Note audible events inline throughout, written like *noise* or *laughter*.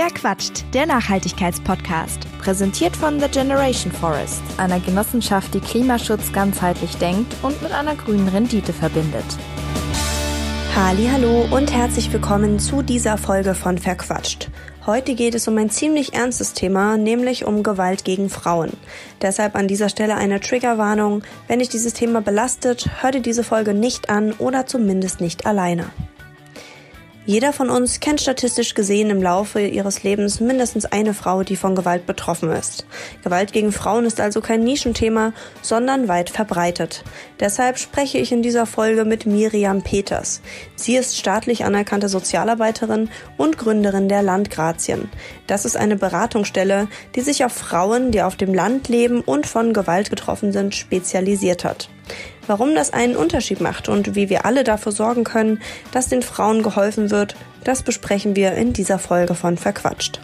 Wer quatscht? Der Nachhaltigkeitspodcast. Präsentiert von The Generation Forest, einer Genossenschaft, die Klimaschutz ganzheitlich denkt und mit einer grünen Rendite verbindet. Hallo und herzlich willkommen zu dieser Folge von Verquatscht. Heute geht es um ein ziemlich ernstes Thema, nämlich um Gewalt gegen Frauen. Deshalb an dieser Stelle eine Triggerwarnung. Wenn dich dieses Thema belastet, hör dir diese Folge nicht an oder zumindest nicht alleine. Jeder von uns kennt statistisch gesehen im Laufe ihres Lebens mindestens eine Frau, die von Gewalt betroffen ist. Gewalt gegen Frauen ist also kein Nischenthema, sondern weit verbreitet. Deshalb spreche ich in dieser Folge mit Miriam Peters. Sie ist staatlich anerkannte Sozialarbeiterin und Gründerin der Landgrazien. Das ist eine Beratungsstelle, die sich auf Frauen, die auf dem Land leben und von Gewalt getroffen sind, spezialisiert hat. Warum das einen Unterschied macht und wie wir alle dafür sorgen können, dass den Frauen geholfen wird, das besprechen wir in dieser Folge von Verquatscht.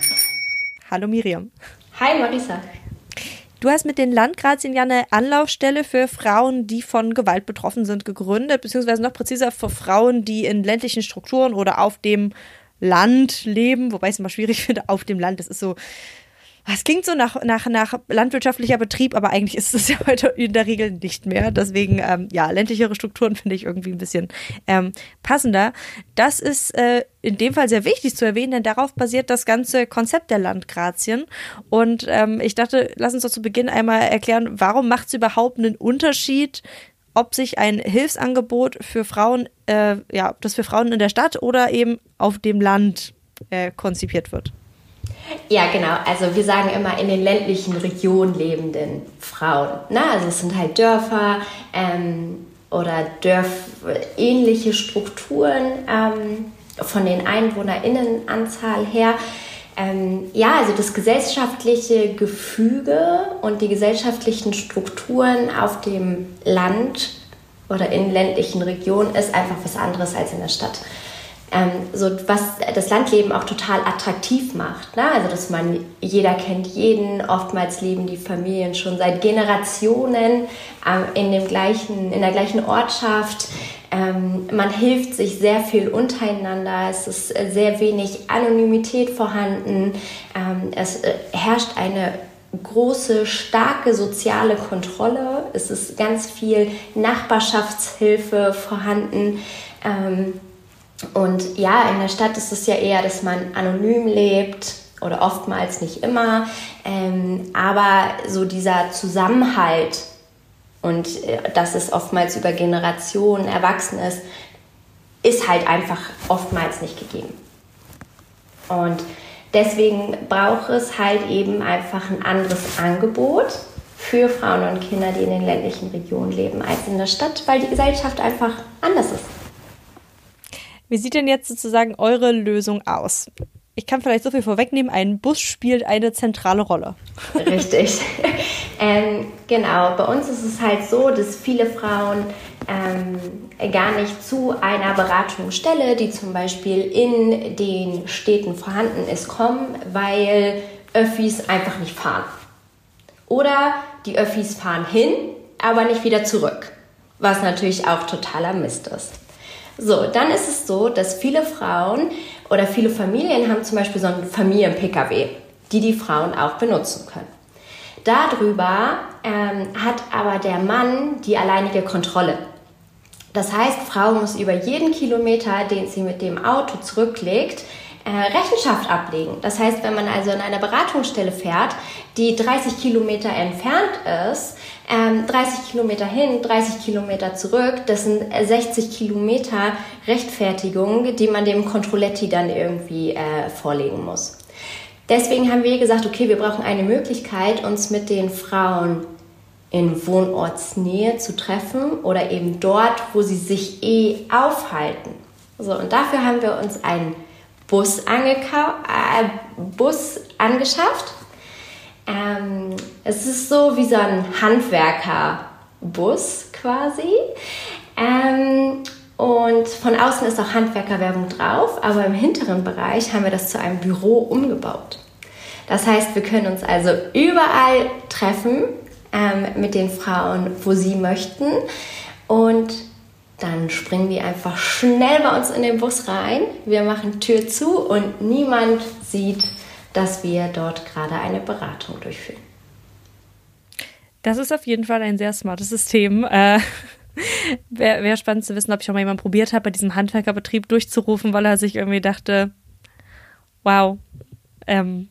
Hallo Miriam. Hi Marisa. Du hast mit den Landgrazien ja eine Anlaufstelle für Frauen, die von Gewalt betroffen sind, gegründet, beziehungsweise noch präziser für Frauen, die in ländlichen Strukturen oder auf dem Land leben, wobei ich es immer schwierig *laughs* finde, auf dem Land. Das ist so, es klingt so nach, nach, nach landwirtschaftlicher Betrieb, aber eigentlich ist es ja *laughs* heute in der Regel nicht mehr. Deswegen, ähm, ja, ländlichere Strukturen finde ich irgendwie ein bisschen ähm, passender. Das ist äh, in dem Fall sehr wichtig zu erwähnen, denn darauf basiert das ganze Konzept der Landgrazien. Und ähm, ich dachte, lass uns doch zu Beginn einmal erklären, warum macht es überhaupt einen Unterschied, ob sich ein Hilfsangebot für Frauen, äh, ja, das für Frauen in der Stadt oder eben auf dem Land äh, konzipiert wird. Ja, genau. Also wir sagen immer in den ländlichen Regionen lebenden Frauen. Na, also es sind halt Dörfer ähm, oder dörfähnliche Strukturen ähm, von den EinwohnerInnenanzahl her. Ähm, ja, also das gesellschaftliche Gefüge und die gesellschaftlichen Strukturen auf dem Land oder in ländlichen Regionen ist einfach was anderes als in der Stadt so was das Landleben auch total attraktiv macht. Ne? Also dass man jeder kennt jeden, oftmals leben die Familien schon seit Generationen ähm, in dem gleichen in der gleichen Ortschaft. Ähm, man hilft sich sehr viel untereinander. Es ist sehr wenig Anonymität vorhanden. Ähm, es äh, herrscht eine große, starke soziale Kontrolle. Es ist ganz viel Nachbarschaftshilfe vorhanden. Ähm, und ja, in der Stadt ist es ja eher, dass man anonym lebt oder oftmals nicht immer. Ähm, aber so dieser Zusammenhalt und äh, dass es oftmals über Generationen erwachsen ist, ist halt einfach oftmals nicht gegeben. Und deswegen braucht es halt eben einfach ein anderes Angebot für Frauen und Kinder, die in den ländlichen Regionen leben, als in der Stadt, weil die Gesellschaft einfach anders ist. Wie sieht denn jetzt sozusagen eure Lösung aus? Ich kann vielleicht so viel vorwegnehmen, ein Bus spielt eine zentrale Rolle. Richtig. *laughs* ähm, genau, bei uns ist es halt so, dass viele Frauen ähm, gar nicht zu einer Beratungsstelle, die zum Beispiel in den Städten vorhanden ist, kommen, weil Öffis einfach nicht fahren. Oder die Öffis fahren hin, aber nicht wieder zurück, was natürlich auch totaler Mist ist. So, dann ist es so, dass viele Frauen oder viele Familien haben zum Beispiel so einen Familien-Pkw, die die Frauen auch benutzen können. Darüber ähm, hat aber der Mann die alleinige Kontrolle. Das heißt, Frau muss über jeden Kilometer, den sie mit dem Auto zurücklegt, äh, Rechenschaft ablegen. Das heißt, wenn man also in einer Beratungsstelle fährt, die 30 Kilometer entfernt ist, ähm, 30 Kilometer hin, 30 Kilometer zurück, das sind 60 Kilometer Rechtfertigung, die man dem Controletti dann irgendwie äh, vorlegen muss. Deswegen haben wir gesagt, okay, wir brauchen eine Möglichkeit, uns mit den Frauen in Wohnortsnähe zu treffen oder eben dort, wo sie sich eh aufhalten. So, und dafür haben wir uns einen Bus, äh, Bus angeschafft ähm, es ist so wie so ein Handwerkerbus quasi. Ähm, und von außen ist auch Handwerkerwerbung drauf, aber im hinteren Bereich haben wir das zu einem Büro umgebaut. Das heißt, wir können uns also überall treffen ähm, mit den Frauen, wo sie möchten. Und dann springen die einfach schnell bei uns in den Bus rein. Wir machen Tür zu und niemand sieht, dass wir dort gerade eine Beratung durchführen. Das ist auf jeden Fall ein sehr smartes System. Äh, *laughs* Wäre wär spannend zu wissen, ob ich auch mal jemand probiert habe, bei diesem Handwerkerbetrieb durchzurufen, weil er sich irgendwie dachte, wow, ähm,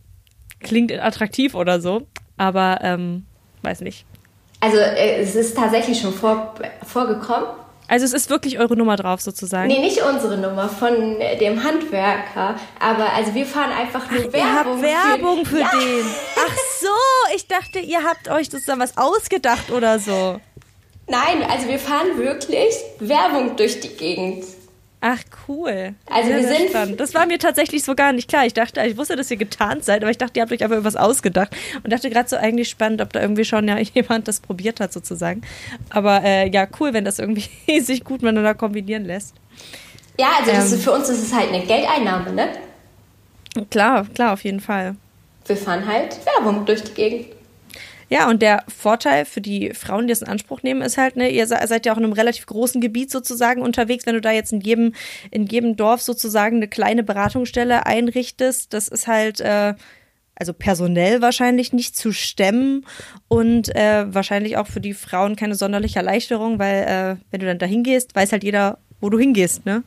klingt attraktiv oder so. Aber ähm, weiß nicht. Also äh, es ist tatsächlich schon vor, vorgekommen. Also es ist wirklich eure Nummer drauf sozusagen. Nee, nicht unsere Nummer von äh, dem Handwerker, aber also wir fahren einfach nur Ach, Werbung. Ihr habt Werbung für, für ja. den. Ach so, ich dachte, ihr habt euch sozusagen was ausgedacht oder so. Nein, also wir fahren wirklich Werbung durch die Gegend. Ach cool. Also sehr, wir sind spannend. Das war mir tatsächlich so gar nicht klar. Ich dachte, ich wusste, dass ihr getarnt seid, aber ich dachte, ihr habt euch einfach irgendwas ausgedacht und dachte gerade so eigentlich spannend, ob da irgendwie schon ja *laughs* jemand das probiert hat sozusagen. Aber äh, ja, cool, wenn das irgendwie *laughs* sich gut miteinander kombinieren lässt. Ja, also ähm, ist, für uns ist es halt eine Geldeinnahme, ne? Klar, klar, auf jeden Fall. Wir fahren halt Werbung durch die Gegend. Ja, und der Vorteil für die Frauen, die das in Anspruch nehmen, ist halt, ne, ihr seid ja auch in einem relativ großen Gebiet sozusagen unterwegs, wenn du da jetzt in jedem, in jedem Dorf sozusagen eine kleine Beratungsstelle einrichtest, das ist halt, äh, also personell wahrscheinlich nicht zu stemmen und äh, wahrscheinlich auch für die Frauen keine sonderliche Erleichterung, weil äh, wenn du dann da hingehst, weiß halt jeder, wo du hingehst, ne?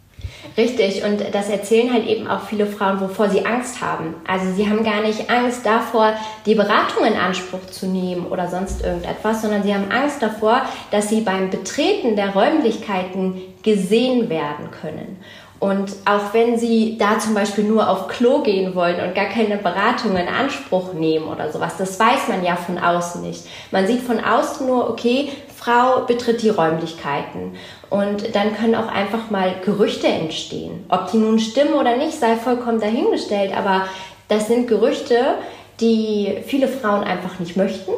Richtig, und das erzählen halt eben auch viele Frauen, wovor sie Angst haben. Also sie haben gar nicht Angst davor, die Beratung in Anspruch zu nehmen oder sonst irgendetwas, sondern sie haben Angst davor, dass sie beim Betreten der Räumlichkeiten gesehen werden können. Und auch wenn sie da zum Beispiel nur auf Klo gehen wollen und gar keine Beratung in Anspruch nehmen oder sowas, das weiß man ja von außen nicht. Man sieht von außen nur, okay, Frau betritt die Räumlichkeiten. Und dann können auch einfach mal Gerüchte entstehen. Ob die nun stimmen oder nicht, sei vollkommen dahingestellt. Aber das sind Gerüchte, die viele Frauen einfach nicht möchten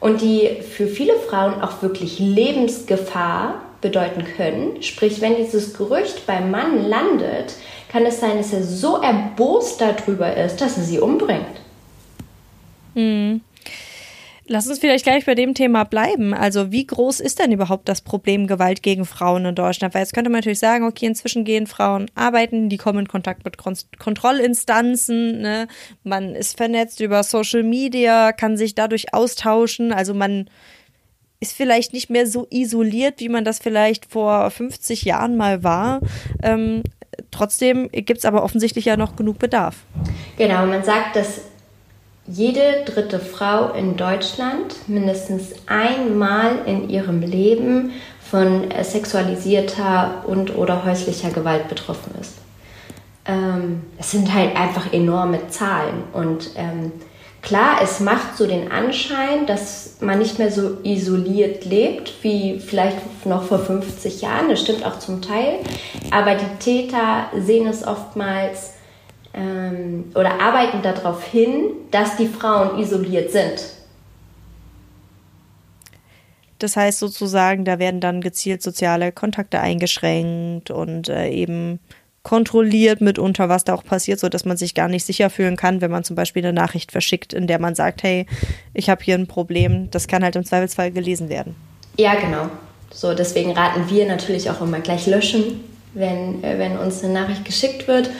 und die für viele Frauen auch wirklich Lebensgefahr bedeuten können. Sprich, wenn dieses Gerücht beim Mann landet, kann es sein, dass er so erbost darüber ist, dass er sie umbringt. Mhm. Lass uns vielleicht gleich bei dem Thema bleiben. Also wie groß ist denn überhaupt das Problem Gewalt gegen Frauen in Deutschland? Weil jetzt könnte man natürlich sagen, okay, inzwischen gehen Frauen arbeiten, die kommen in Kontakt mit Kontrollinstanzen, ne? man ist vernetzt über Social Media, kann sich dadurch austauschen. Also man ist vielleicht nicht mehr so isoliert, wie man das vielleicht vor 50 Jahren mal war. Ähm, trotzdem gibt es aber offensichtlich ja noch genug Bedarf. Genau, man sagt, dass jede dritte Frau in Deutschland mindestens einmal in ihrem Leben von sexualisierter und oder häuslicher Gewalt betroffen ist. Ähm, es sind halt einfach enorme Zahlen und ähm, klar, es macht so den Anschein, dass man nicht mehr so isoliert lebt wie vielleicht noch vor 50 Jahren. Das stimmt auch zum Teil, aber die Täter sehen es oftmals ähm, oder arbeiten darauf hin, dass die Frauen isoliert sind. Das heißt sozusagen, da werden dann gezielt soziale Kontakte eingeschränkt und äh, eben kontrolliert mitunter, was da auch passiert, so dass man sich gar nicht sicher fühlen kann, wenn man zum Beispiel eine Nachricht verschickt, in der man sagt, hey, ich habe hier ein Problem. Das kann halt im Zweifelsfall gelesen werden. Ja, genau. So, deswegen raten wir natürlich auch immer gleich löschen, wenn, äh, wenn uns eine Nachricht geschickt wird.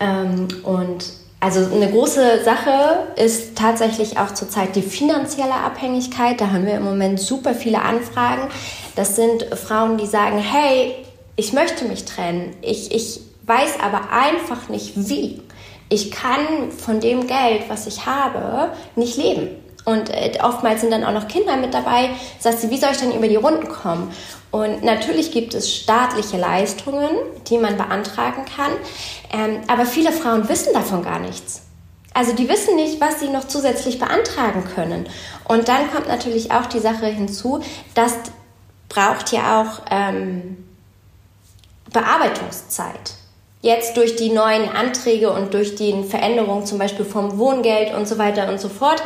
Ähm, und also eine große Sache ist tatsächlich auch zurzeit die finanzielle Abhängigkeit. Da haben wir im Moment super viele Anfragen. Das sind Frauen, die sagen, hey, ich möchte mich trennen. Ich, ich weiß aber einfach nicht wie. Ich kann von dem Geld, was ich habe, nicht leben. Und äh, oftmals sind dann auch noch Kinder mit dabei. Sagt sie, wie soll ich denn über die Runden kommen? Und natürlich gibt es staatliche Leistungen, die man beantragen kann. Ähm, aber viele Frauen wissen davon gar nichts. Also die wissen nicht, was sie noch zusätzlich beantragen können. Und dann kommt natürlich auch die Sache hinzu, das braucht ja auch ähm, Bearbeitungszeit. Jetzt durch die neuen Anträge und durch die Veränderung zum Beispiel vom Wohngeld und so weiter und so fort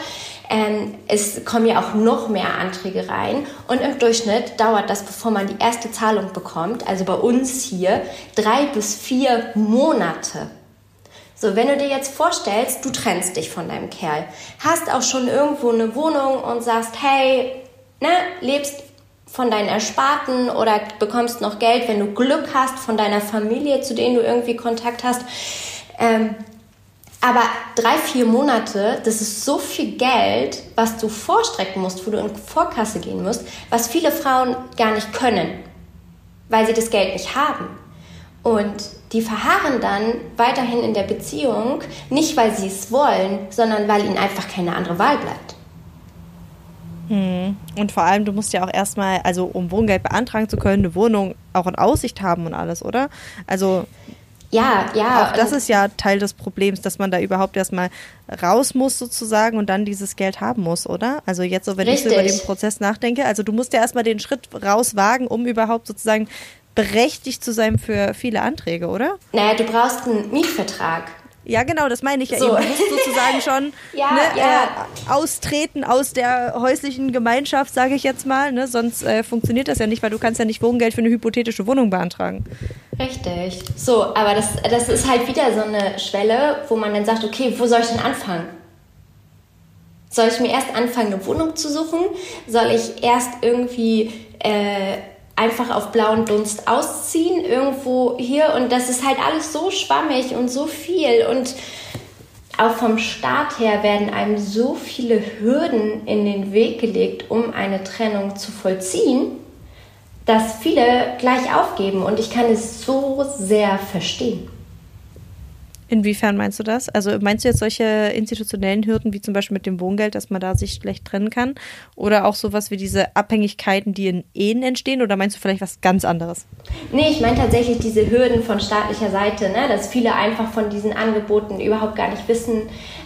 ähm, es kommen ja auch noch mehr Anträge rein und im Durchschnitt dauert das, bevor man die erste Zahlung bekommt, also bei uns hier, drei bis vier Monate. So, wenn du dir jetzt vorstellst, du trennst dich von deinem Kerl, hast auch schon irgendwo eine Wohnung und sagst, hey, ne, lebst von deinen Ersparten oder bekommst noch Geld, wenn du Glück hast von deiner Familie, zu denen du irgendwie Kontakt hast. Ähm, Aber drei, vier Monate, das ist so viel Geld, was du vorstrecken musst, wo du in Vorkasse gehen musst, was viele Frauen gar nicht können, weil sie das Geld nicht haben. Und die verharren dann weiterhin in der Beziehung, nicht weil sie es wollen, sondern weil ihnen einfach keine andere Wahl bleibt. Hm. Und vor allem, du musst ja auch erstmal, also um Wohngeld beantragen zu können, eine Wohnung auch in Aussicht haben und alles, oder? Also ja, ja. Auch das ist ja Teil des Problems, dass man da überhaupt erstmal raus muss sozusagen und dann dieses Geld haben muss, oder? Also jetzt so, wenn Richtig. ich so über den Prozess nachdenke, also du musst ja erstmal den Schritt rauswagen, um überhaupt sozusagen berechtigt zu sein für viele Anträge, oder? Naja, du brauchst einen Mietvertrag. Ja, genau, das meine ich ja so. eben. Du musst sozusagen schon *laughs* ja, ne, ja. Äh, austreten aus der häuslichen Gemeinschaft, sage ich jetzt mal. Ne? Sonst äh, funktioniert das ja nicht, weil du kannst ja nicht Wohngeld für eine hypothetische Wohnung beantragen. Richtig. So, aber das, das ist halt wieder so eine Schwelle, wo man dann sagt, okay, wo soll ich denn anfangen? Soll ich mir erst anfangen, eine Wohnung zu suchen? Soll ich erst irgendwie... Äh, einfach auf blauen Dunst ausziehen, irgendwo hier. Und das ist halt alles so schwammig und so viel. Und auch vom Staat her werden einem so viele Hürden in den Weg gelegt, um eine Trennung zu vollziehen, dass viele gleich aufgeben. Und ich kann es so sehr verstehen. Inwiefern meinst du das? Also meinst du jetzt solche institutionellen Hürden wie zum Beispiel mit dem Wohngeld, dass man da sich schlecht trennen kann? Oder auch sowas wie diese Abhängigkeiten, die in Ehen entstehen? Oder meinst du vielleicht was ganz anderes? Nee, ich meine tatsächlich diese Hürden von staatlicher Seite, ne? dass viele einfach von diesen Angeboten überhaupt gar nicht wissen.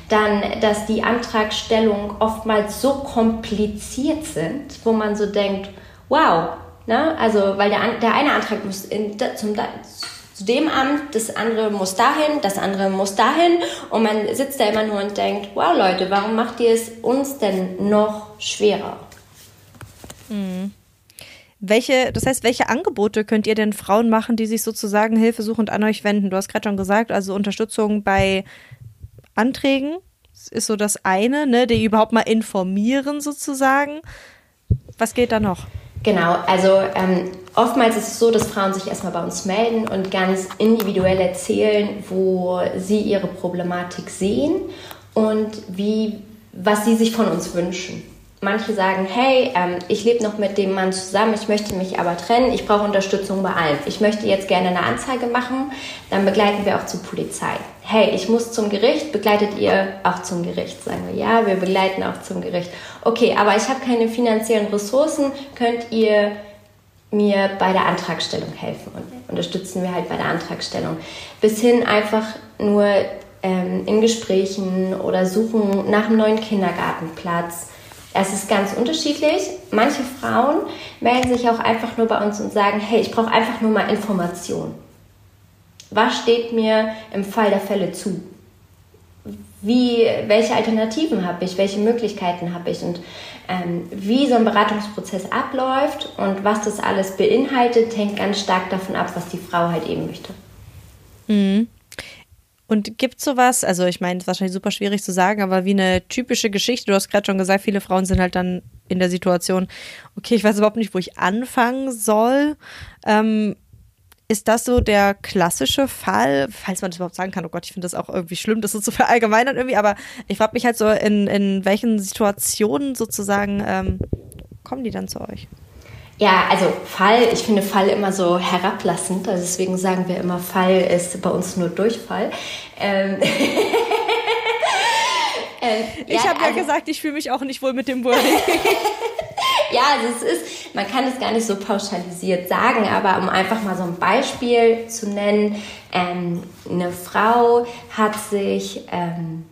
Dann, dass die Antragstellungen oftmals so kompliziert sind, wo man so denkt, wow, ne? also weil der, der eine Antrag muss in, zum zu dem Amt, das andere muss dahin, das andere muss dahin und man sitzt da immer nur und denkt, wow Leute, warum macht ihr es uns denn noch schwerer? Mhm. Welche, das heißt, welche Angebote könnt ihr denn Frauen machen, die sich sozusagen hilfesuchend an euch wenden? Du hast gerade schon gesagt, also Unterstützung bei Anträgen ist so das eine, ne, die überhaupt mal informieren sozusagen. Was geht da noch? Genau, also ähm, oftmals ist es so, dass Frauen sich erstmal bei uns melden und ganz individuell erzählen, wo sie ihre Problematik sehen und wie, was sie sich von uns wünschen. Manche sagen, hey, ähm, ich lebe noch mit dem Mann zusammen, ich möchte mich aber trennen, ich brauche Unterstützung bei allem. Ich möchte jetzt gerne eine Anzeige machen, dann begleiten wir auch zur Polizei. Hey, ich muss zum Gericht, begleitet ihr auch zum Gericht? Sagen wir, ja, wir begleiten auch zum Gericht. Okay, aber ich habe keine finanziellen Ressourcen, könnt ihr mir bei der Antragstellung helfen und unterstützen wir halt bei der Antragstellung. Bis hin einfach nur ähm, in Gesprächen oder suchen nach einem neuen Kindergartenplatz es ist ganz unterschiedlich. Manche Frauen melden sich auch einfach nur bei uns und sagen, hey, ich brauche einfach nur mal Informationen. Was steht mir im Fall der Fälle zu? Wie, welche Alternativen habe ich? Welche Möglichkeiten habe ich? Und ähm, wie so ein Beratungsprozess abläuft und was das alles beinhaltet, hängt ganz stark davon ab, was die Frau halt eben möchte. Mhm. Und gibt sowas, also ich meine, wahrscheinlich super schwierig zu sagen, aber wie eine typische Geschichte, du hast gerade schon gesagt, viele Frauen sind halt dann in der Situation, okay, ich weiß überhaupt nicht, wo ich anfangen soll. Ähm, ist das so der klassische Fall, falls man das überhaupt sagen kann? Oh Gott, ich finde das auch irgendwie schlimm, das so zu verallgemeinern irgendwie, aber ich frage mich halt so, in, in welchen Situationen sozusagen ähm, kommen die dann zu euch? Ja, also Fall, ich finde Fall immer so herablassend, also deswegen sagen wir immer, Fall ist bei uns nur Durchfall. Ähm *laughs* ähm, ich ja, habe ja also, gesagt, ich fühle mich auch nicht wohl mit dem Wording. *laughs* *laughs* ja, also es ist, man kann es gar nicht so pauschalisiert sagen, aber um einfach mal so ein Beispiel zu nennen, ähm, eine Frau hat sich ähm,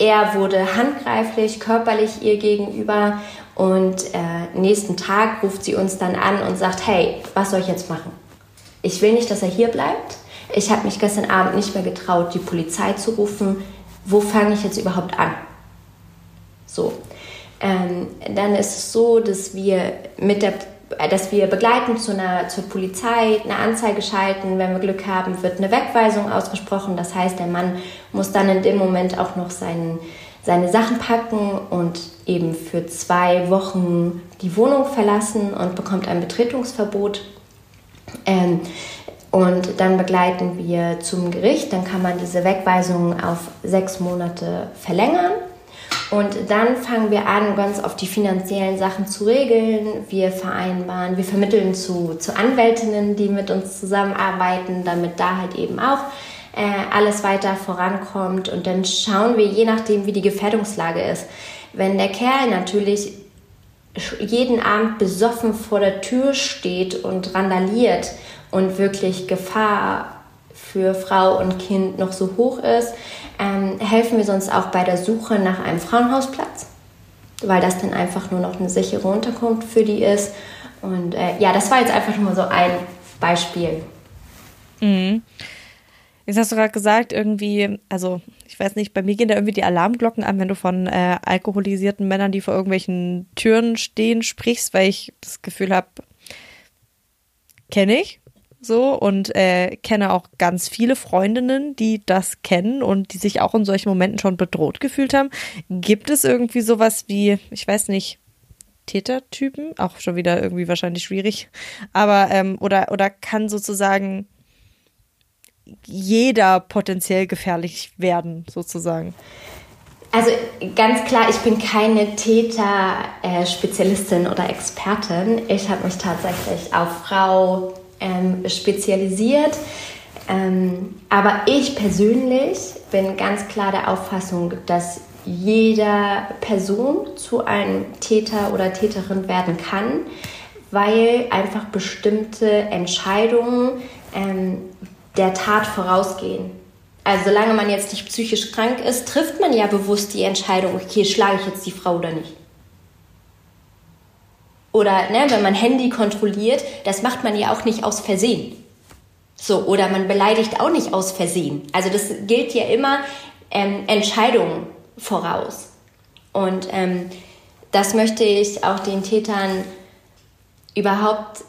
er wurde handgreiflich, körperlich ihr gegenüber und äh, nächsten Tag ruft sie uns dann an und sagt, hey, was soll ich jetzt machen? Ich will nicht, dass er hier bleibt. Ich habe mich gestern Abend nicht mehr getraut, die Polizei zu rufen. Wo fange ich jetzt überhaupt an? So. Ähm, dann ist es so, dass wir mit der dass wir begleiten zu einer, zur Polizei, eine Anzeige schalten. Wenn wir Glück haben, wird eine Wegweisung ausgesprochen. Das heißt, der Mann muss dann in dem Moment auch noch seinen, seine Sachen packen und eben für zwei Wochen die Wohnung verlassen und bekommt ein Betretungsverbot. Ähm, Und dann begleiten wir zum Gericht. Dann kann man diese Wegweisung auf sechs Monate verlängern. Und dann fangen wir an, ganz auf die finanziellen Sachen zu regeln. Wir vereinbaren, wir vermitteln zu, zu Anwältinnen, die mit uns zusammenarbeiten, damit da halt eben auch äh, alles weiter vorankommt. Und dann schauen wir, je nachdem, wie die Gefährdungslage ist. Wenn der Kerl natürlich jeden Abend besoffen vor der Tür steht und randaliert und wirklich Gefahr für Frau und Kind noch so hoch ist, ähm, helfen wir sonst auch bei der Suche nach einem Frauenhausplatz, weil das dann einfach nur noch eine sichere Unterkunft für die ist. Und äh, ja, das war jetzt einfach nur so ein Beispiel. Mhm. Jetzt hast du gerade gesagt, irgendwie, also ich weiß nicht, bei mir gehen da irgendwie die Alarmglocken an, wenn du von äh, alkoholisierten Männern, die vor irgendwelchen Türen stehen, sprichst, weil ich das Gefühl habe, kenne ich so und äh, kenne auch ganz viele Freundinnen, die das kennen und die sich auch in solchen Momenten schon bedroht gefühlt haben. Gibt es irgendwie sowas wie, ich weiß nicht, Tätertypen? Auch schon wieder irgendwie wahrscheinlich schwierig. Aber, ähm, oder, oder kann sozusagen jeder potenziell gefährlich werden, sozusagen? Also ganz klar, ich bin keine Täter-Spezialistin oder Expertin. Ich habe mich tatsächlich auf Frau ähm, spezialisiert. Ähm, aber ich persönlich bin ganz klar der Auffassung, dass jeder Person zu einem Täter oder Täterin werden kann, weil einfach bestimmte Entscheidungen ähm, der Tat vorausgehen. Also solange man jetzt nicht psychisch krank ist, trifft man ja bewusst die Entscheidung, okay, schlage ich jetzt die Frau oder nicht. Oder ne, wenn man Handy kontrolliert, das macht man ja auch nicht aus Versehen. So, oder man beleidigt auch nicht aus Versehen. Also das gilt ja immer ähm, Entscheidungen voraus. Und ähm, das möchte ich auch den Tätern überhaupt,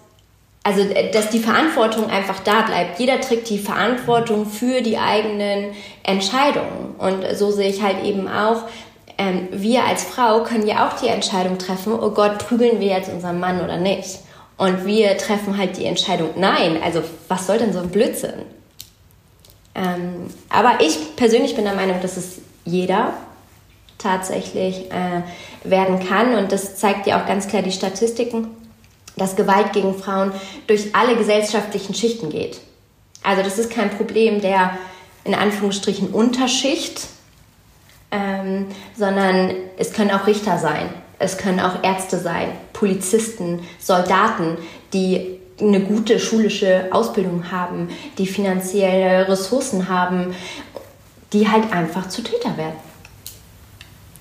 also dass die Verantwortung einfach da bleibt. Jeder trägt die Verantwortung für die eigenen Entscheidungen. Und so sehe ich halt eben auch, ähm, wir als Frau können ja auch die Entscheidung treffen, oh Gott, prügeln wir jetzt unseren Mann oder nicht? Und wir treffen halt die Entscheidung, nein, also was soll denn so ein Blödsinn? Ähm, aber ich persönlich bin der Meinung, dass es jeder tatsächlich äh, werden kann. Und das zeigt ja auch ganz klar die Statistiken, dass Gewalt gegen Frauen durch alle gesellschaftlichen Schichten geht. Also das ist kein Problem der in Anführungsstrichen Unterschicht, ähm, sondern es können auch Richter sein, es können auch Ärzte sein, Polizisten, Soldaten, die eine gute schulische Ausbildung haben, die finanzielle Ressourcen haben, die halt einfach zu Täter werden.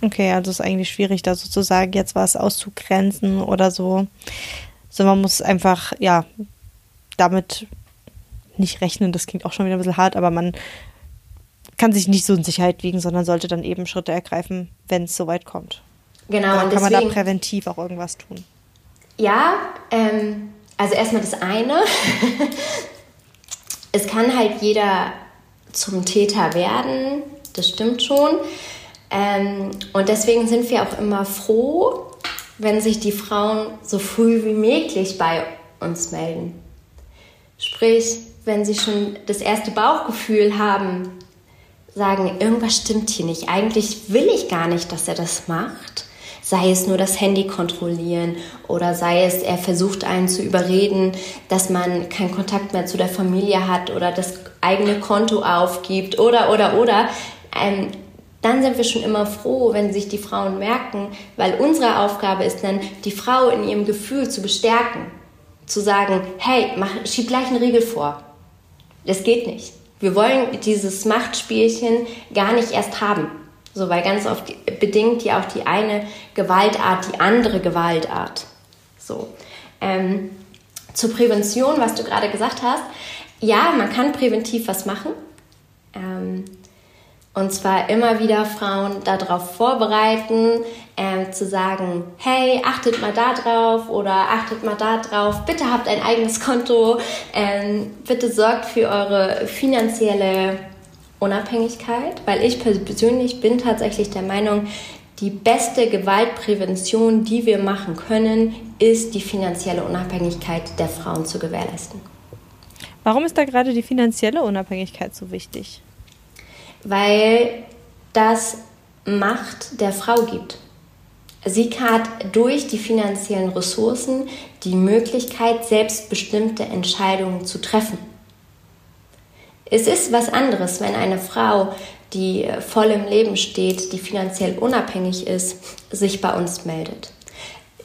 Okay, also ist eigentlich schwierig, da sozusagen jetzt was auszugrenzen oder so. So, man muss einfach, ja, damit nicht rechnen, das klingt auch schon wieder ein bisschen hart, aber man kann sich nicht so in Sicherheit wiegen, sondern sollte dann eben Schritte ergreifen, wenn es soweit kommt. Genau. Dann kann man da präventiv auch irgendwas tun. Ja, ähm, also erstmal das eine. *laughs* es kann halt jeder zum Täter werden, das stimmt schon. Ähm, und deswegen sind wir auch immer froh, wenn sich die Frauen so früh wie möglich bei uns melden. Sprich, wenn sie schon das erste Bauchgefühl haben, sagen, irgendwas stimmt hier nicht. Eigentlich will ich gar nicht, dass er das macht. Sei es nur das Handy kontrollieren oder sei es, er versucht einen zu überreden, dass man keinen Kontakt mehr zu der Familie hat oder das eigene Konto aufgibt oder, oder, oder. Ähm, dann sind wir schon immer froh, wenn sich die Frauen merken, weil unsere Aufgabe ist dann, die Frau in ihrem Gefühl zu bestärken. Zu sagen, hey, mach, schieb gleich einen Riegel vor. Das geht nicht. Wir wollen dieses Machtspielchen gar nicht erst haben. So, weil ganz oft bedingt ja auch die eine Gewaltart die andere Gewaltart. So. Ähm, zur Prävention, was du gerade gesagt hast. Ja, man kann präventiv was machen. Ähm, und zwar immer wieder Frauen darauf vorbereiten, ähm, zu sagen, hey, achtet mal da drauf oder achtet mal da drauf, bitte habt ein eigenes Konto, ähm, bitte sorgt für eure finanzielle Unabhängigkeit, weil ich persönlich bin tatsächlich der Meinung, die beste Gewaltprävention, die wir machen können, ist die finanzielle Unabhängigkeit der Frauen zu gewährleisten. Warum ist da gerade die finanzielle Unabhängigkeit so wichtig? Weil das Macht der Frau gibt. Sie hat durch die finanziellen Ressourcen die Möglichkeit, selbstbestimmte Entscheidungen zu treffen. Es ist was anderes, wenn eine Frau, die voll im Leben steht, die finanziell unabhängig ist, sich bei uns meldet.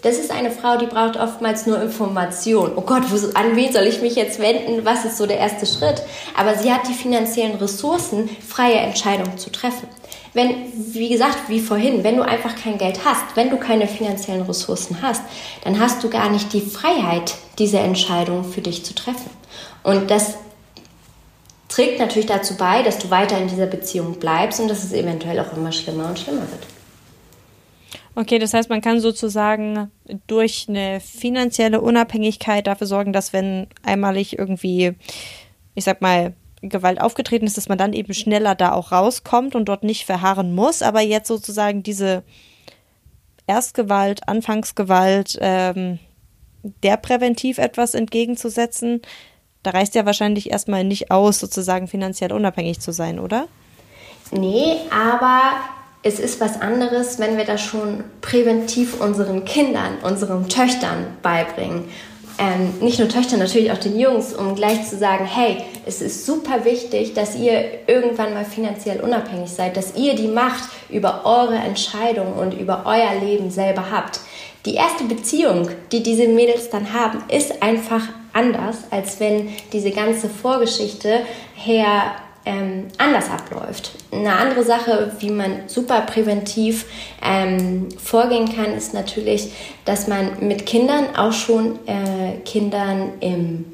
Das ist eine Frau, die braucht oftmals nur Information. Oh Gott, wo, an wen soll ich mich jetzt wenden? Was ist so der erste Schritt? Aber sie hat die finanziellen Ressourcen, freie Entscheidungen zu treffen. Wenn, wie gesagt, wie vorhin, wenn du einfach kein Geld hast, wenn du keine finanziellen Ressourcen hast, dann hast du gar nicht die Freiheit, diese Entscheidung für dich zu treffen. Und das trägt natürlich dazu bei, dass du weiter in dieser Beziehung bleibst und dass es eventuell auch immer schlimmer und schlimmer wird. Okay, das heißt, man kann sozusagen durch eine finanzielle Unabhängigkeit dafür sorgen, dass wenn einmalig irgendwie, ich sag mal, Gewalt aufgetreten ist, dass man dann eben schneller da auch rauskommt und dort nicht verharren muss. Aber jetzt sozusagen diese Erstgewalt, Anfangsgewalt, ähm, der präventiv etwas entgegenzusetzen, da reicht ja wahrscheinlich erstmal nicht aus, sozusagen finanziell unabhängig zu sein, oder? Nee, aber es ist was anderes, wenn wir das schon präventiv unseren Kindern, unseren Töchtern beibringen. Ähm, nicht nur Töchtern, natürlich auch den Jungs, um gleich zu sagen, hey, es ist super wichtig, dass ihr irgendwann mal finanziell unabhängig seid, dass ihr die Macht über eure Entscheidungen und über euer Leben selber habt. Die erste Beziehung, die diese Mädels dann haben, ist einfach anders, als wenn diese ganze Vorgeschichte her ähm, anders abläuft. Eine andere Sache, wie man super präventiv ähm, vorgehen kann, ist natürlich, dass man mit Kindern auch schon äh, Kindern im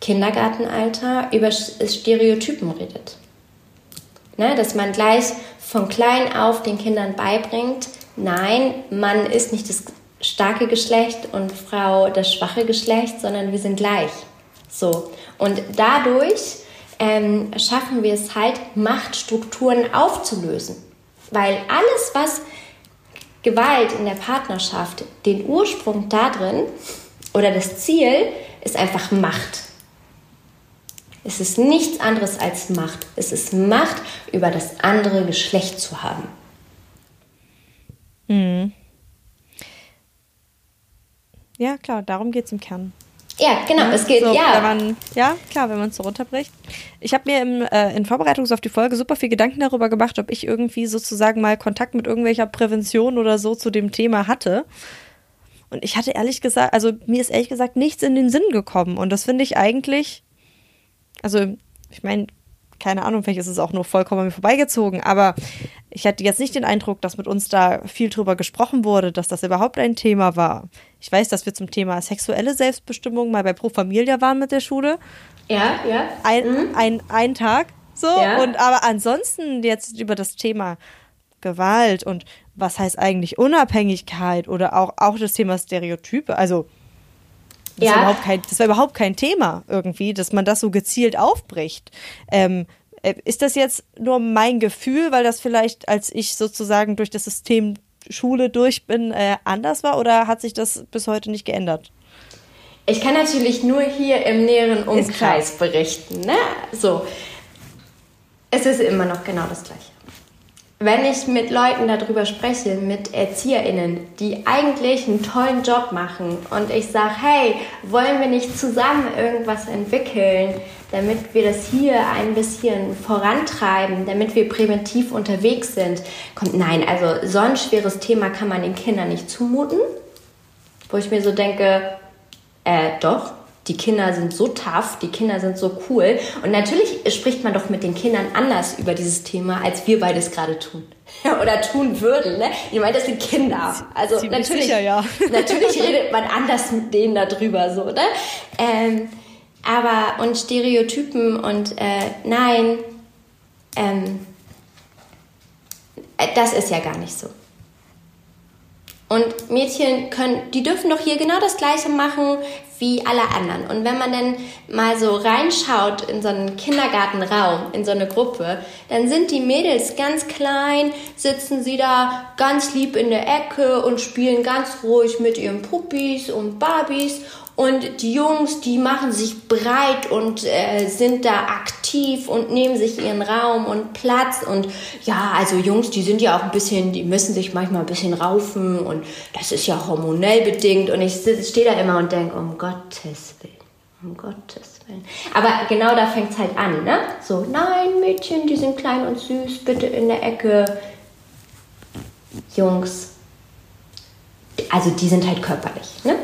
Kindergartenalter über Stereotypen redet. Ne, dass man gleich von klein auf den Kindern beibringt, nein, Mann ist nicht das starke Geschlecht und Frau das schwache Geschlecht, sondern wir sind gleich. So. Und dadurch ähm, schaffen wir es halt, Machtstrukturen aufzulösen. Weil alles, was Gewalt in der Partnerschaft, den Ursprung darin oder das Ziel ist einfach Macht. Es ist nichts anderes als Macht. Es ist Macht, über das andere Geschlecht zu haben. Mhm. Ja, klar, darum geht es im Kern. Ja, genau, es geht, so, ja. Man, ja, klar, wenn man es so runterbricht. Ich habe mir im, äh, in Vorbereitung auf die Folge super viel Gedanken darüber gemacht, ob ich irgendwie sozusagen mal Kontakt mit irgendwelcher Prävention oder so zu dem Thema hatte. Und ich hatte ehrlich gesagt, also mir ist ehrlich gesagt nichts in den Sinn gekommen. Und das finde ich eigentlich, also ich meine, keine Ahnung, vielleicht ist es auch nur vollkommen mir vorbeigezogen, aber ich hatte jetzt nicht den Eindruck, dass mit uns da viel drüber gesprochen wurde, dass das überhaupt ein Thema war. Ich weiß, dass wir zum Thema sexuelle Selbstbestimmung mal bei Pro Familia waren mit der Schule. Ja, ja. Ein, mhm. ein, ein Tag so. Ja. Und aber ansonsten jetzt über das Thema Gewalt und was heißt eigentlich Unabhängigkeit oder auch, auch das Thema Stereotype, also das, ja. war überhaupt kein, das war überhaupt kein Thema irgendwie, dass man das so gezielt aufbricht. Ähm, äh, ist das jetzt nur mein Gefühl, weil das vielleicht, als ich sozusagen durch das System Schule durch bin, äh, anders war oder hat sich das bis heute nicht geändert? Ich kann natürlich nur hier im näheren Umkreis berichten. Ne? So. Es ist immer noch genau das Gleiche wenn ich mit Leuten darüber spreche, mit ErzieherInnen, die eigentlich einen tollen Job machen und ich sage, hey, wollen wir nicht zusammen irgendwas entwickeln, damit wir das hier ein bisschen vorantreiben, damit wir präventiv unterwegs sind, kommt nein, also so ein schweres Thema kann man den Kindern nicht zumuten, wo ich mir so denke, äh, doch, die Kinder sind so tough, die Kinder sind so cool. Und natürlich spricht man doch mit den Kindern anders über dieses Thema, als wir beides gerade tun. *laughs* Oder tun würden. Ne? Ich meine, das sind Kinder. Also Ziemlich natürlich, sicher, ja. *laughs* natürlich redet man anders mit denen darüber, so, ne? Ähm, aber und Stereotypen und äh, nein, ähm, äh, das ist ja gar nicht so. Und Mädchen können, die dürfen doch hier genau das Gleiche machen wie alle anderen. Und wenn man dann mal so reinschaut in so einen Kindergartenraum, in so eine Gruppe, dann sind die Mädels ganz klein, sitzen sie da ganz lieb in der Ecke und spielen ganz ruhig mit ihren Puppis und Barbies. Und die Jungs, die machen sich breit und äh, sind da aktiv und nehmen sich ihren Raum und Platz. Und ja, also Jungs, die sind ja auch ein bisschen, die müssen sich manchmal ein bisschen raufen und das ist ja hormonell bedingt. Und ich stehe da immer und denke, um Gottes Willen, um Gottes Willen. Aber genau da fängt es halt an, ne? So, nein, Mädchen, die sind klein und süß, bitte in der Ecke. Jungs, also die sind halt körperlich, ne?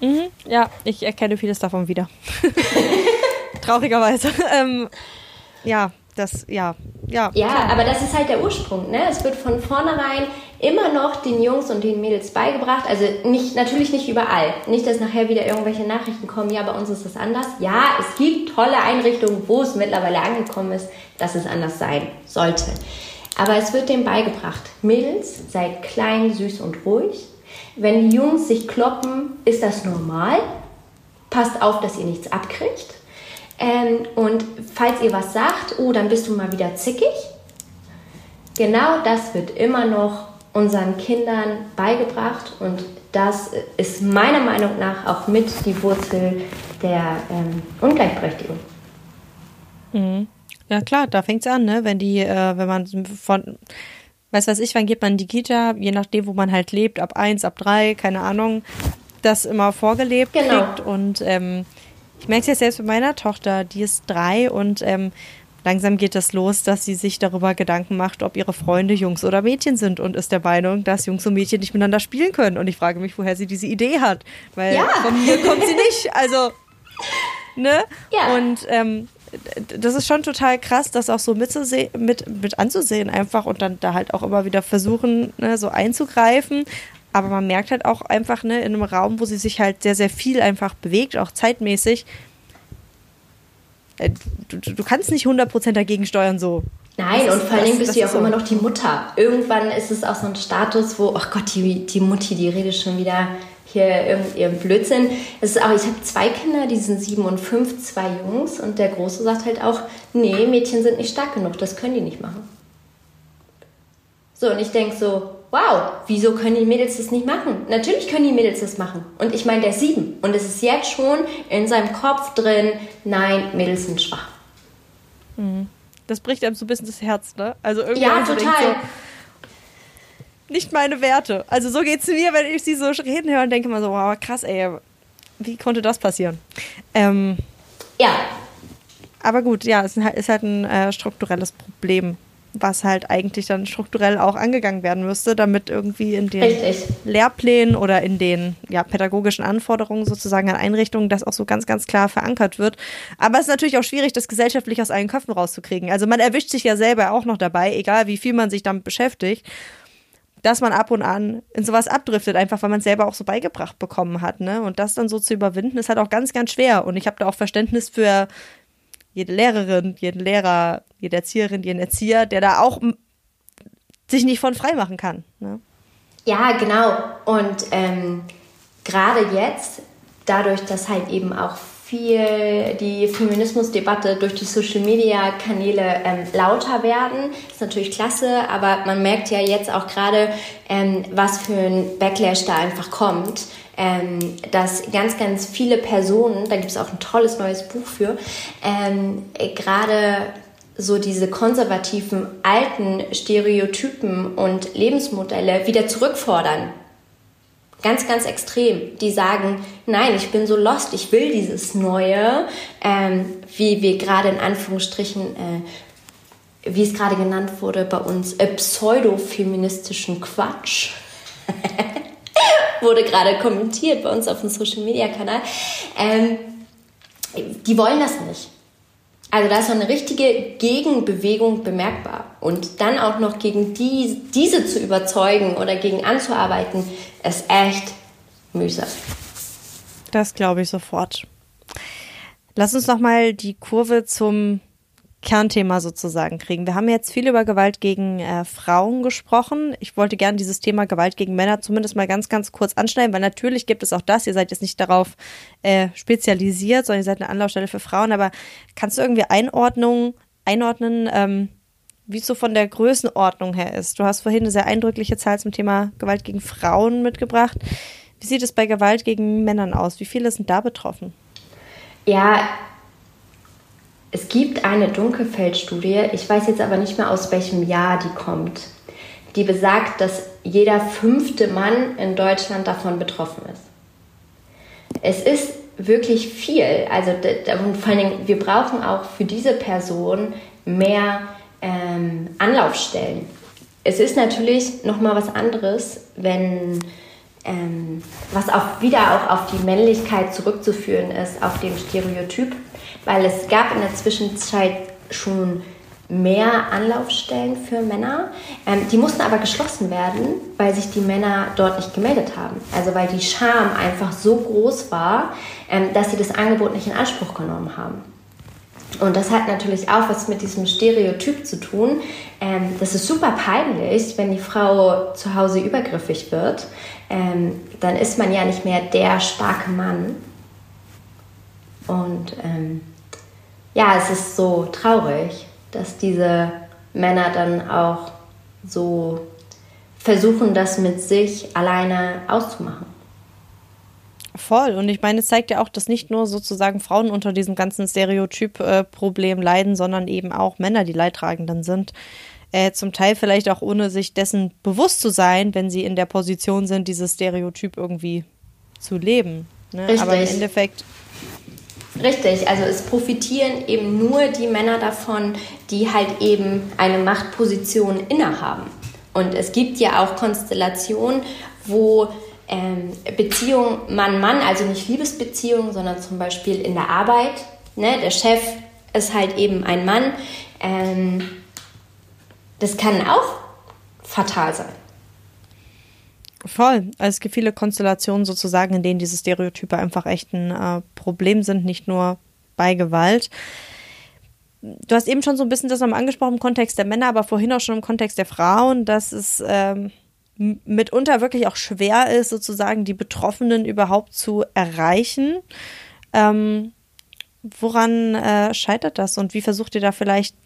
Mhm, ja, ich erkenne vieles davon wieder. *laughs* Traurigerweise. *laughs* ähm, ja, das, ja, ja. Ja, aber das ist halt der Ursprung, ne? Es wird von vornherein immer noch den Jungs und den Mädels beigebracht. Also nicht, natürlich nicht überall. Nicht, dass nachher wieder irgendwelche Nachrichten kommen, ja, bei uns ist das anders. Ja, es gibt tolle Einrichtungen, wo es mittlerweile angekommen ist, dass es anders sein sollte. Aber es wird dem beigebracht. Mädels, seid klein, süß und ruhig. Wenn die Jungs sich kloppen, ist das normal. Passt auf, dass ihr nichts abkriegt. Ähm, und falls ihr was sagt, oh, dann bist du mal wieder zickig. Genau das wird immer noch unseren Kindern beigebracht und das ist meiner Meinung nach auch mit die Wurzel der ähm, Ungleichberechtigung. Mhm. Ja klar, da fängt es an, ne? Wenn die, äh, wenn man von, weiß was ich, wann geht man in die Kita, je nachdem, wo man halt lebt, ab eins, ab drei, keine Ahnung, das immer vorgelebt genau. kriegt. Und ähm, ich merke es jetzt selbst mit meiner Tochter, die ist drei und ähm, langsam geht das los, dass sie sich darüber Gedanken macht, ob ihre Freunde Jungs oder Mädchen sind und ist der Meinung, dass Jungs und Mädchen nicht miteinander spielen können. Und ich frage mich, woher sie diese Idee hat. Weil ja. von mir kommt sie nicht. Also, ne? Ja. Und ähm, das ist schon total krass, das auch so mitzusehen, mit, mit anzusehen einfach und dann da halt auch immer wieder versuchen, ne, so einzugreifen. Aber man merkt halt auch einfach, ne, in einem Raum, wo sie sich halt sehr, sehr viel einfach bewegt, auch zeitmäßig, äh, du, du kannst nicht 100% dagegen steuern so. Nein, und vor allem bist du ja auch so. immer noch die Mutter. Irgendwann ist es auch so ein Status, wo, ach Gott, die, die Mutti, die redet schon wieder hier irgendeinen Blödsinn. Es ist auch, ich habe zwei Kinder, die sind sieben und fünf, zwei Jungs und der Große sagt halt auch, nee, Mädchen sind nicht stark genug, das können die nicht machen. So, und ich denke so, wow, wieso können die Mädels das nicht machen? Natürlich können die Mädels das machen. Und ich meine, der ist sieben. Und es ist jetzt schon in seinem Kopf drin, nein, Mädels sind schwach. Mhm. Das bricht einem so ein bisschen das Herz, ne? Also irgendwie ja, total nicht meine Werte. Also so geht es mir, wenn ich sie so reden höre und denke mal so, wow, krass, ey, wie konnte das passieren? Ähm, ja. Aber gut, ja, es ist halt ein äh, strukturelles Problem, was halt eigentlich dann strukturell auch angegangen werden müsste, damit irgendwie in den Richtig. Lehrplänen oder in den ja, pädagogischen Anforderungen sozusagen an Einrichtungen das auch so ganz, ganz klar verankert wird. Aber es ist natürlich auch schwierig, das gesellschaftlich aus allen Köpfen rauszukriegen. Also man erwischt sich ja selber auch noch dabei, egal wie viel man sich damit beschäftigt dass man ab und an in sowas abdriftet, einfach weil man es selber auch so beigebracht bekommen hat. Ne? Und das dann so zu überwinden, ist halt auch ganz, ganz schwer. Und ich habe da auch Verständnis für jede Lehrerin, jeden Lehrer, jede Erzieherin, jeden Erzieher, der da auch sich nicht von frei machen kann. Ne? Ja, genau. Und ähm, gerade jetzt, dadurch, dass halt eben auch viel die Feminismusdebatte durch die Social Media Kanäle ähm, lauter werden. Ist natürlich klasse, aber man merkt ja jetzt auch gerade, ähm, was für ein Backlash da einfach kommt. Ähm, dass ganz, ganz viele Personen, da gibt es auch ein tolles neues Buch für, ähm, gerade so diese konservativen alten Stereotypen und Lebensmodelle wieder zurückfordern ganz, ganz extrem, die sagen, nein, ich bin so lost, ich will dieses Neue, ähm, wie wir gerade in Anführungsstrichen, äh, wie es gerade genannt wurde bei uns, äh, pseudofeministischen Quatsch. *laughs* wurde gerade kommentiert bei uns auf dem Social Media Kanal. Ähm, die wollen das nicht. Also da ist so eine richtige Gegenbewegung bemerkbar. Und dann auch noch gegen die, diese zu überzeugen oder gegen anzuarbeiten, ist echt mühsam. Das glaube ich sofort. Lass uns noch mal die Kurve zum Kernthema sozusagen kriegen. Wir haben jetzt viel über Gewalt gegen äh, Frauen gesprochen. Ich wollte gerne dieses Thema Gewalt gegen Männer zumindest mal ganz, ganz kurz anschneiden, weil natürlich gibt es auch das. Ihr seid jetzt nicht darauf äh, spezialisiert, sondern ihr seid eine Anlaufstelle für Frauen. Aber kannst du irgendwie Einordnung, einordnen, ähm, wie es so von der Größenordnung her ist? Du hast vorhin eine sehr eindrückliche Zahl zum Thema Gewalt gegen Frauen mitgebracht. Wie sieht es bei Gewalt gegen Männern aus? Wie viele sind da betroffen? Ja, es gibt eine Dunkelfeldstudie, ich weiß jetzt aber nicht mehr aus welchem Jahr die kommt, die besagt, dass jeder fünfte Mann in Deutschland davon betroffen ist. Es ist wirklich viel. Also vor allen Dingen, wir brauchen auch für diese Person mehr ähm, Anlaufstellen. Es ist natürlich noch mal was anderes, wenn ähm, was auch wieder auch auf die Männlichkeit zurückzuführen ist, auf dem Stereotyp, weil es gab in der Zwischenzeit schon mehr Anlaufstellen für Männer. Ähm, die mussten aber geschlossen werden, weil sich die Männer dort nicht gemeldet haben. Also weil die Scham einfach so groß war, ähm, dass sie das Angebot nicht in Anspruch genommen haben. Und das hat natürlich auch was mit diesem Stereotyp zu tun. Ähm, das ist super peinlich, wenn die Frau zu Hause übergriffig wird. Ähm, dann ist man ja nicht mehr der starke Mann. Und ähm, ja, es ist so traurig dass diese Männer dann auch so versuchen, das mit sich alleine auszumachen. Voll. Und ich meine, es zeigt ja auch, dass nicht nur sozusagen Frauen unter diesem ganzen Stereotyp-Problem leiden, sondern eben auch Männer, die Leidtragenden sind. Äh, zum Teil vielleicht auch ohne sich dessen bewusst zu sein, wenn sie in der Position sind, dieses Stereotyp irgendwie zu leben. Ne? Aber im Endeffekt Richtig, also es profitieren eben nur die Männer davon, die halt eben eine Machtposition innehaben. Und es gibt ja auch Konstellationen, wo ähm, Beziehung Mann-Mann, also nicht Liebesbeziehung, sondern zum Beispiel in der Arbeit, ne, der Chef ist halt eben ein Mann, ähm, das kann auch fatal sein. Voll. Also es gibt viele Konstellationen sozusagen, in denen diese Stereotype einfach echt ein äh, Problem sind, nicht nur bei Gewalt. Du hast eben schon so ein bisschen das angesprochen im Kontext der Männer, aber vorhin auch schon im Kontext der Frauen, dass es ähm, mitunter wirklich auch schwer ist, sozusagen die Betroffenen überhaupt zu erreichen. Ähm, woran äh, scheitert das und wie versucht ihr da vielleicht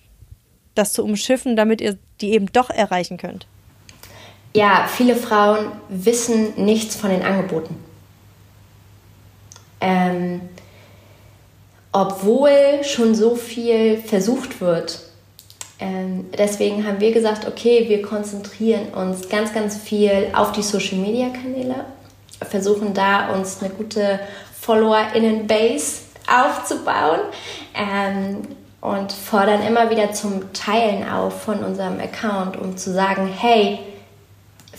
das zu umschiffen, damit ihr die eben doch erreichen könnt? Ja, viele Frauen wissen nichts von den Angeboten. Ähm, obwohl schon so viel versucht wird. Ähm, deswegen haben wir gesagt, okay, wir konzentrieren uns ganz, ganz viel auf die Social-Media-Kanäle, versuchen da uns eine gute FollowerInnen-Base aufzubauen ähm, und fordern immer wieder zum Teilen auf von unserem Account, um zu sagen, hey,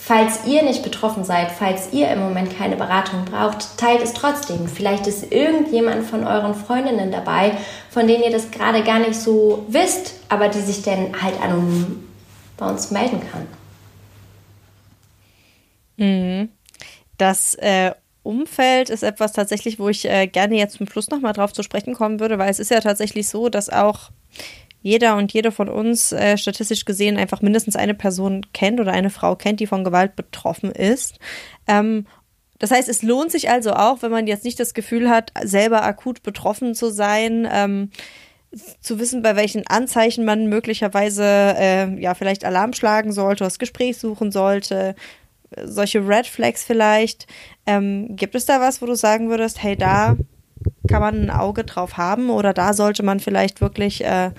Falls ihr nicht betroffen seid, falls ihr im Moment keine Beratung braucht, teilt es trotzdem. Vielleicht ist irgendjemand von euren Freundinnen dabei, von denen ihr das gerade gar nicht so wisst, aber die sich dann halt anonym bei uns melden kann. Mhm. Das äh, Umfeld ist etwas tatsächlich, wo ich äh, gerne jetzt zum Schluss nochmal drauf zu sprechen kommen würde, weil es ist ja tatsächlich so, dass auch jeder und jede von uns äh, statistisch gesehen einfach mindestens eine Person kennt oder eine Frau kennt, die von Gewalt betroffen ist. Ähm, das heißt, es lohnt sich also auch, wenn man jetzt nicht das Gefühl hat, selber akut betroffen zu sein, ähm, zu wissen, bei welchen Anzeichen man möglicherweise äh, ja vielleicht Alarm schlagen sollte, das Gespräch suchen sollte, solche Red Flags vielleicht. Ähm, gibt es da was, wo du sagen würdest, hey, da kann man ein Auge drauf haben oder da sollte man vielleicht wirklich äh,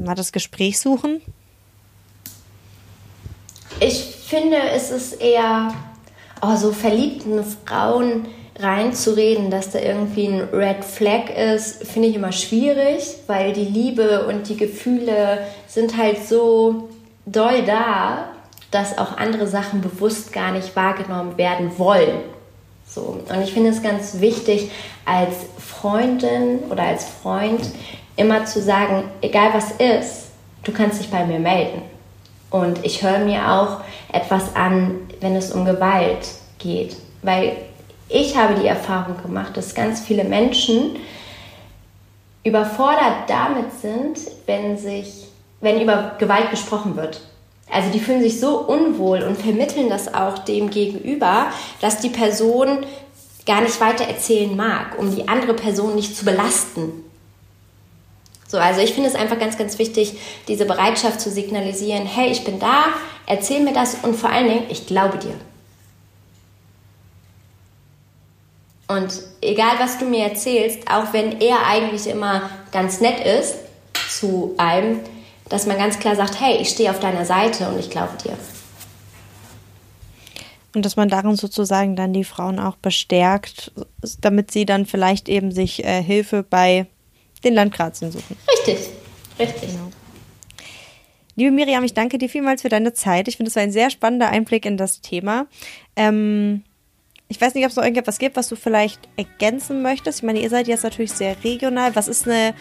mal das Gespräch suchen? Ich finde, es ist eher oh, so verliebten Frauen reinzureden, dass da irgendwie ein Red Flag ist, finde ich immer schwierig, weil die Liebe und die Gefühle sind halt so doll da, dass auch andere Sachen bewusst gar nicht wahrgenommen werden wollen. So. Und ich finde es ganz wichtig, als Freundin oder als Freund immer zu sagen, egal was ist, du kannst dich bei mir melden. Und ich höre mir auch etwas an, wenn es um Gewalt geht. Weil ich habe die Erfahrung gemacht, dass ganz viele Menschen überfordert damit sind, wenn, sich, wenn über Gewalt gesprochen wird. Also die fühlen sich so unwohl und vermitteln das auch dem Gegenüber, dass die Person gar nicht weiter erzählen mag, um die andere Person nicht zu belasten. So, also ich finde es einfach ganz, ganz wichtig, diese Bereitschaft zu signalisieren, hey, ich bin da, erzähl mir das und vor allen Dingen, ich glaube dir. Und egal, was du mir erzählst, auch wenn er eigentlich immer ganz nett ist zu einem, dass man ganz klar sagt, hey, ich stehe auf deiner Seite und ich glaube dir. Und dass man darin sozusagen dann die Frauen auch bestärkt, damit sie dann vielleicht eben sich äh, Hilfe bei den Landgrazen suchen. Richtig, richtig. Genau. Liebe Miriam, ich danke dir vielmals für deine Zeit. Ich finde, es war ein sehr spannender Einblick in das Thema. Ähm, ich weiß nicht, ob es noch irgendetwas gibt, was du vielleicht ergänzen möchtest. Ich meine, ihr seid jetzt natürlich sehr regional. Was ist eine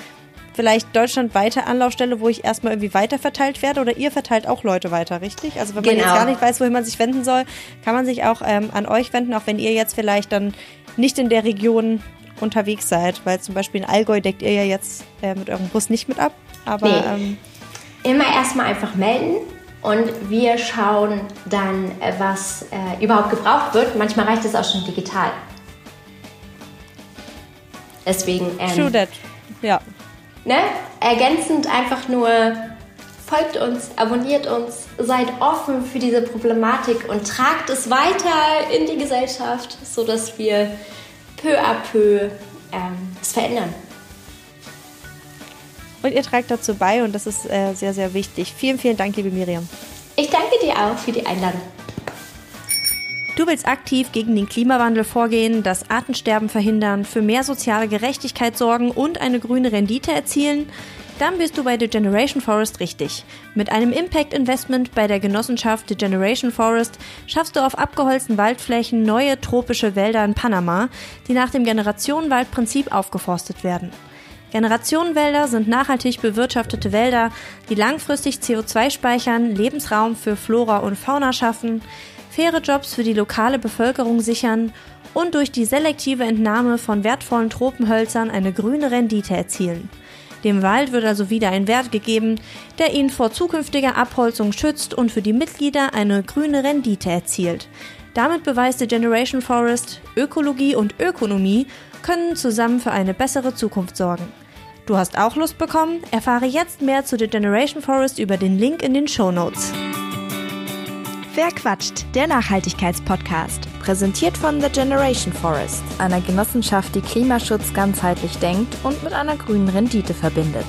vielleicht deutschlandweite Anlaufstelle, wo ich erstmal irgendwie weiter verteilt werde oder ihr verteilt auch Leute weiter, richtig? Also wenn man genau. jetzt gar nicht weiß, wohin man sich wenden soll, kann man sich auch ähm, an euch wenden, auch wenn ihr jetzt vielleicht dann nicht in der Region unterwegs seid, weil zum Beispiel in Allgäu deckt ihr ja jetzt äh, mit eurem Bus nicht mit ab. Aber nee. ähm, immer erstmal einfach melden und wir schauen dann, äh, was äh, überhaupt gebraucht wird. Manchmal reicht es auch schon digital. Deswegen. Ähm, True that. Ja. Ne? Ergänzend einfach nur folgt uns, abonniert uns, seid offen für diese Problematik und tragt es weiter in die Gesellschaft, sodass wir peu à peu ähm, es verändern. Und ihr tragt dazu bei und das ist äh, sehr, sehr wichtig. Vielen, vielen Dank, liebe Miriam. Ich danke dir auch für die Einladung. Du willst aktiv gegen den Klimawandel vorgehen, das Artensterben verhindern, für mehr soziale Gerechtigkeit sorgen und eine grüne Rendite erzielen? Dann bist du bei The Generation Forest richtig. Mit einem Impact Investment bei der Genossenschaft The Generation Forest schaffst du auf abgeholzten Waldflächen neue tropische Wälder in Panama, die nach dem Generationenwaldprinzip aufgeforstet werden. Generationenwälder sind nachhaltig bewirtschaftete Wälder, die langfristig CO2 speichern, Lebensraum für Flora und Fauna schaffen, faire Jobs für die lokale Bevölkerung sichern und durch die selektive Entnahme von wertvollen Tropenhölzern eine grüne Rendite erzielen. Dem Wald wird also wieder ein Wert gegeben, der ihn vor zukünftiger Abholzung schützt und für die Mitglieder eine grüne Rendite erzielt. Damit beweist die Generation Forest, Ökologie und Ökonomie können zusammen für eine bessere Zukunft sorgen. Du hast auch Lust bekommen? Erfahre jetzt mehr zu The Generation Forest über den Link in den Show Notes. Wer quatscht? Der Nachhaltigkeitspodcast. Präsentiert von The Generation Forest, einer Genossenschaft, die Klimaschutz ganzheitlich denkt und mit einer grünen Rendite verbindet.